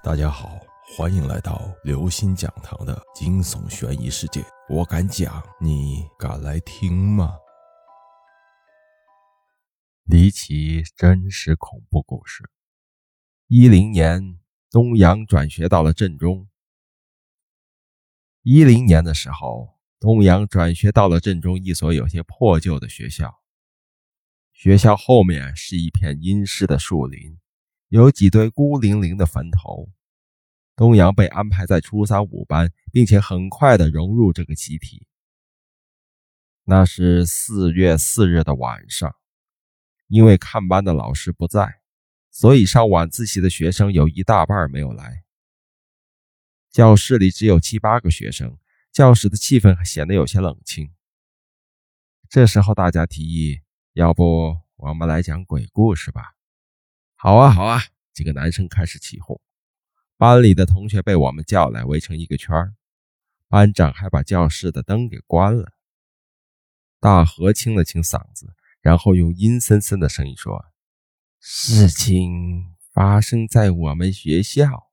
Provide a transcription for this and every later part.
大家好，欢迎来到刘星讲堂的惊悚悬疑世界。我敢讲，你敢来听吗？离奇真实恐怖故事。一零年，东阳转学到了镇中。一零年的时候，东阳转学到了镇中一所有些破旧的学校。学校后面是一片阴湿的树林。有几堆孤零零的坟头。东阳被安排在初三五班，并且很快的融入这个集体。那是四月四日的晚上，因为看班的老师不在，所以上晚自习的学生有一大半没有来。教室里只有七八个学生，教室的气氛显得有些冷清。这时候，大家提议：“要不我们来讲鬼故事吧？”好啊，好啊！几个男生开始起哄，班里的同学被我们叫来，围成一个圈班长还把教室的灯给关了。大河清了清嗓子，然后用阴森森的声音说：“事情发生在我们学校。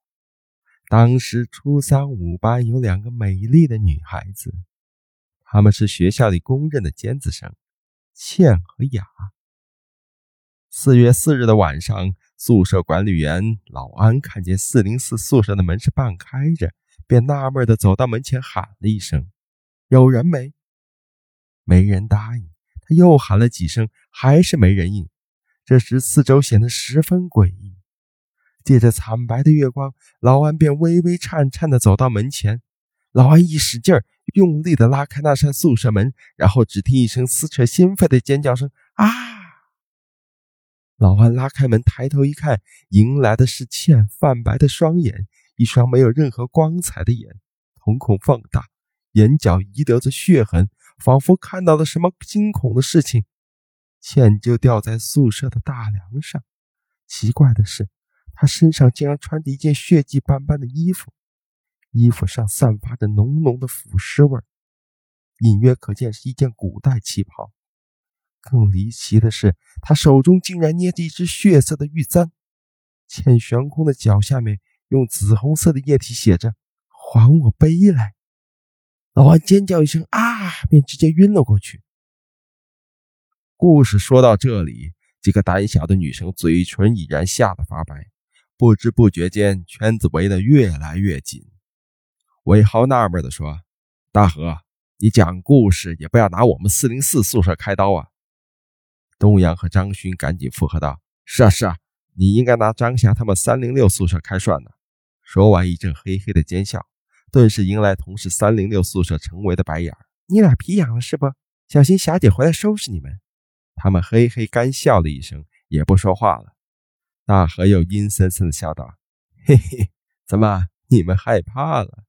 当时初三五班有两个美丽的女孩子，她们是学校里公认的尖子生，倩和雅。”四月四日的晚上，宿舍管理员老安看见四零四宿舍的门是半开着，便纳闷地走到门前喊了一声：“有人没？”没人答应。他又喊了几声，还是没人应。这时四周显得十分诡异。借着惨白的月光，老安便微微颤颤地走到门前。老安一使劲儿，用力地拉开那扇宿舍门，然后只听一声撕扯心肺的尖叫声：“啊！”老安拉开门，抬头一看，迎来的是倩泛白的双眼，一双没有任何光彩的眼，瞳孔放大，眼角遗留着血痕，仿佛看到了什么惊恐的事情。倩就吊在宿舍的大梁上，奇怪的是，她身上竟然穿着一件血迹斑斑的衣服，衣服上散发着浓浓的腐尸味隐约可见是一件古代旗袍。更离奇的是，他手中竟然捏着一只血色的玉簪，欠悬空的脚下面用紫红色的液体写着“还我杯来”。老王尖叫一声，啊，便直接晕了过去。故事说到这里，几个胆小的女生嘴唇已然吓得发白，不知不觉间圈子围得越来越紧。韦豪纳闷地说：“大河，你讲故事也不要拿我们四零四宿舍开刀啊！”东阳和张勋赶紧附和道：“是啊，是啊，你应该拿张霞他们三零六宿舍开涮呢。”说完，一阵嘿嘿的奸笑，顿时迎来同是三零六宿舍陈维的白眼你俩皮痒了是不？小心霞姐回来收拾你们！”他们嘿嘿干笑了一声，也不说话了。大河又阴森森的笑道：“ 嘿嘿，怎么你们害怕了？”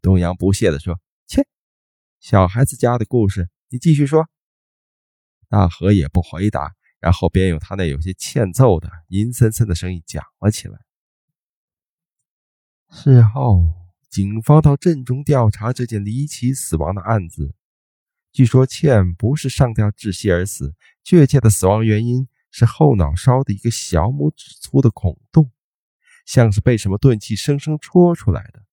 东阳不屑地说：“切，小孩子家的故事，你继续说。”大河也不回答，然后便用他那有些欠揍的阴森森的声音讲了起来。事后，警方到镇中调查这件离奇死亡的案子。据说倩不是上吊窒息而死，确切的死亡原因是后脑勺的一个小拇指粗的孔洞，像是被什么钝器生生戳出来的。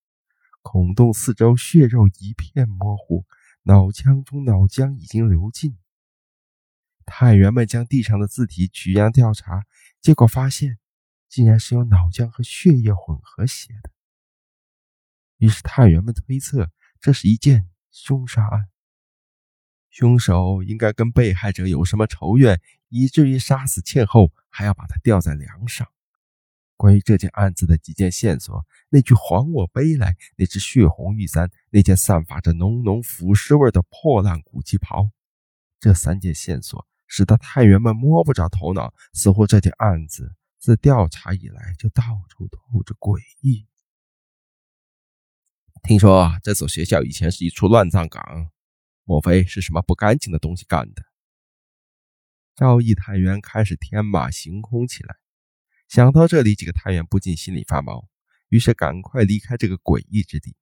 孔洞四周血肉一片模糊，脑腔中脑浆已经流尽。探员们将地上的字体取样调查，结果发现，竟然是由脑浆和血液混合写的。于是探员们推测，这是一件凶杀案。凶手应该跟被害者有什么仇怨，以至于杀死倩后还要把她吊在梁上。关于这件案子的几件线索：那句“还我杯来”，那只血红玉簪，那件散发着浓浓腐尸味的破烂古旗袍，这三件线索。使得探员们摸不着头脑，似乎这件案子自调查以来就到处透着诡异。听说这所学校以前是一处乱葬岗，莫非是什么不干净的东西干的？赵毅探员开始天马行空起来。想到这里，几个探员不禁心里发毛，于是赶快离开这个诡异之地。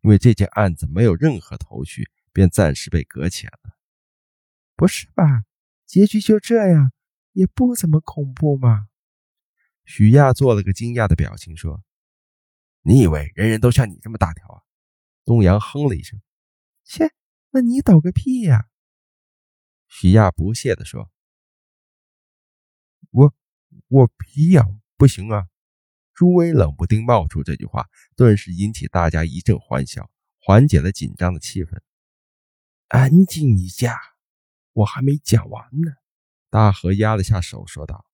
因为这件案子没有任何头绪，便暂时被搁浅了。不是吧？结局就这样，也不怎么恐怖嘛。许亚做了个惊讶的表情，说：“你以为人人都像你这么大条啊？东阳哼了一声：“切，那你抖个屁呀！”许亚不屑地说：“我我皮痒不行啊！”朱威冷不丁冒出这句话，顿时引起大家一阵欢笑，缓解了紧张的气氛。安静一下，我还没讲完呢。大河压了下手，说道：“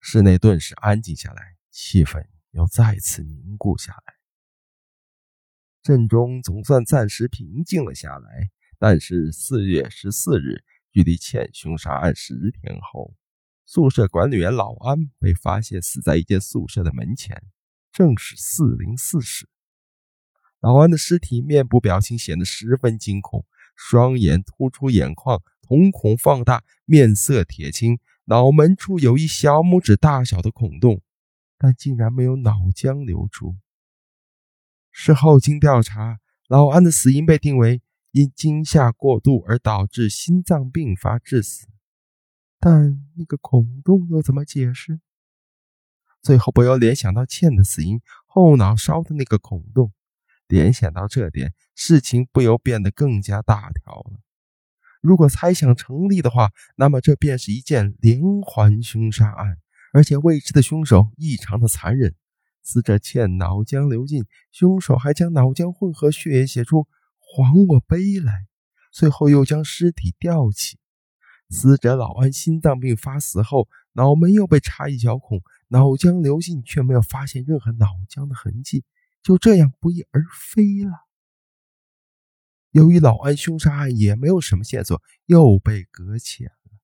室内顿时安静下来，气氛又再次凝固下来。镇中总算暂时平静了下来。但是四月十四日，距离欠凶杀案十天后。”宿舍管理员老安被发现死在一间宿舍的门前，正是四零四室。老安的尸体面部表情显得十分惊恐，双眼突出眼眶，瞳孔放大，面色铁青，脑门处有一小拇指大小的孔洞，但竟然没有脑浆流出。事后经调查，老安的死因被定为因惊吓过度而导致心脏病发致死。但那个孔洞又怎么解释？最后不由联想到倩的死因后脑勺的那个孔洞，联想到这点，事情不由变得更加大条了。如果猜想成立的话，那么这便是一件连环凶杀案，而且未知的凶手异常的残忍。死者欠脑浆流尽，凶手还将脑浆混合血液写出“还我杯来”，最后又将尸体吊起。死者老安心脏病发死后，脑门又被插一小孔，脑浆流尽，却没有发现任何脑浆的痕迹，就这样不翼而飞了。由于老安凶杀案也没有什么线索，又被搁浅了。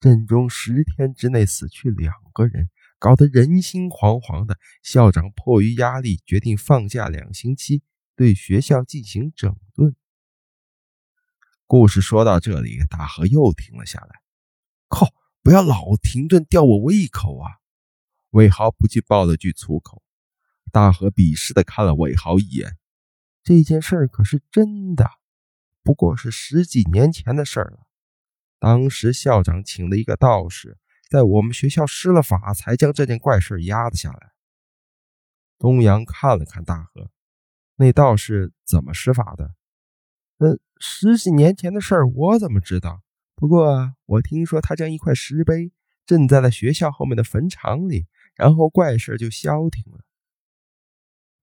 镇中十天之内死去两个人，搞得人心惶惶的。校长迫于压力，决定放假两星期，对学校进行整顿。故事说到这里，大河又停了下来。靠！不要老停顿，吊我胃口啊！魏豪不禁爆了句粗口。大河鄙视的看了魏豪一眼。这件事可是真的，不过是十几年前的事了。当时校长请了一个道士，在我们学校施了法，才将这件怪事压了下来。东阳看了看大河，那道士怎么施法的？呃，十几年前的事儿我怎么知道？不过我听说他将一块石碑镇在了学校后面的坟场里，然后怪事就消停了。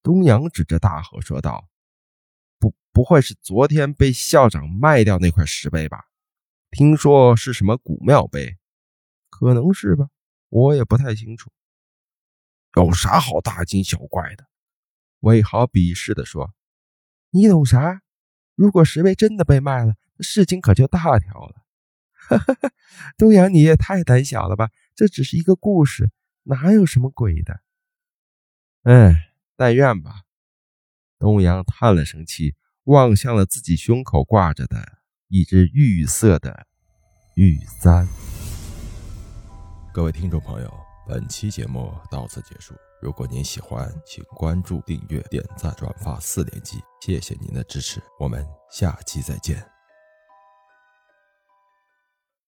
东阳指着大河说道：“不，会是昨天被校长卖掉那块石碑吧？听说是什么古庙碑，可能是吧，我也不太清楚。有啥好大惊小怪的？”魏豪鄙视地说：“你懂啥？”如果石碑真的被卖了，事情可就大条了。哈哈哈，东阳，你也太胆小了吧！这只是一个故事，哪有什么鬼的？哎，但愿吧。东阳叹了声气，望向了自己胸口挂着的一只玉色的玉簪。各位听众朋友，本期节目到此结束。如果您喜欢，请关注、订阅、点赞、转发四连击，谢谢您的支持，我们下期再见。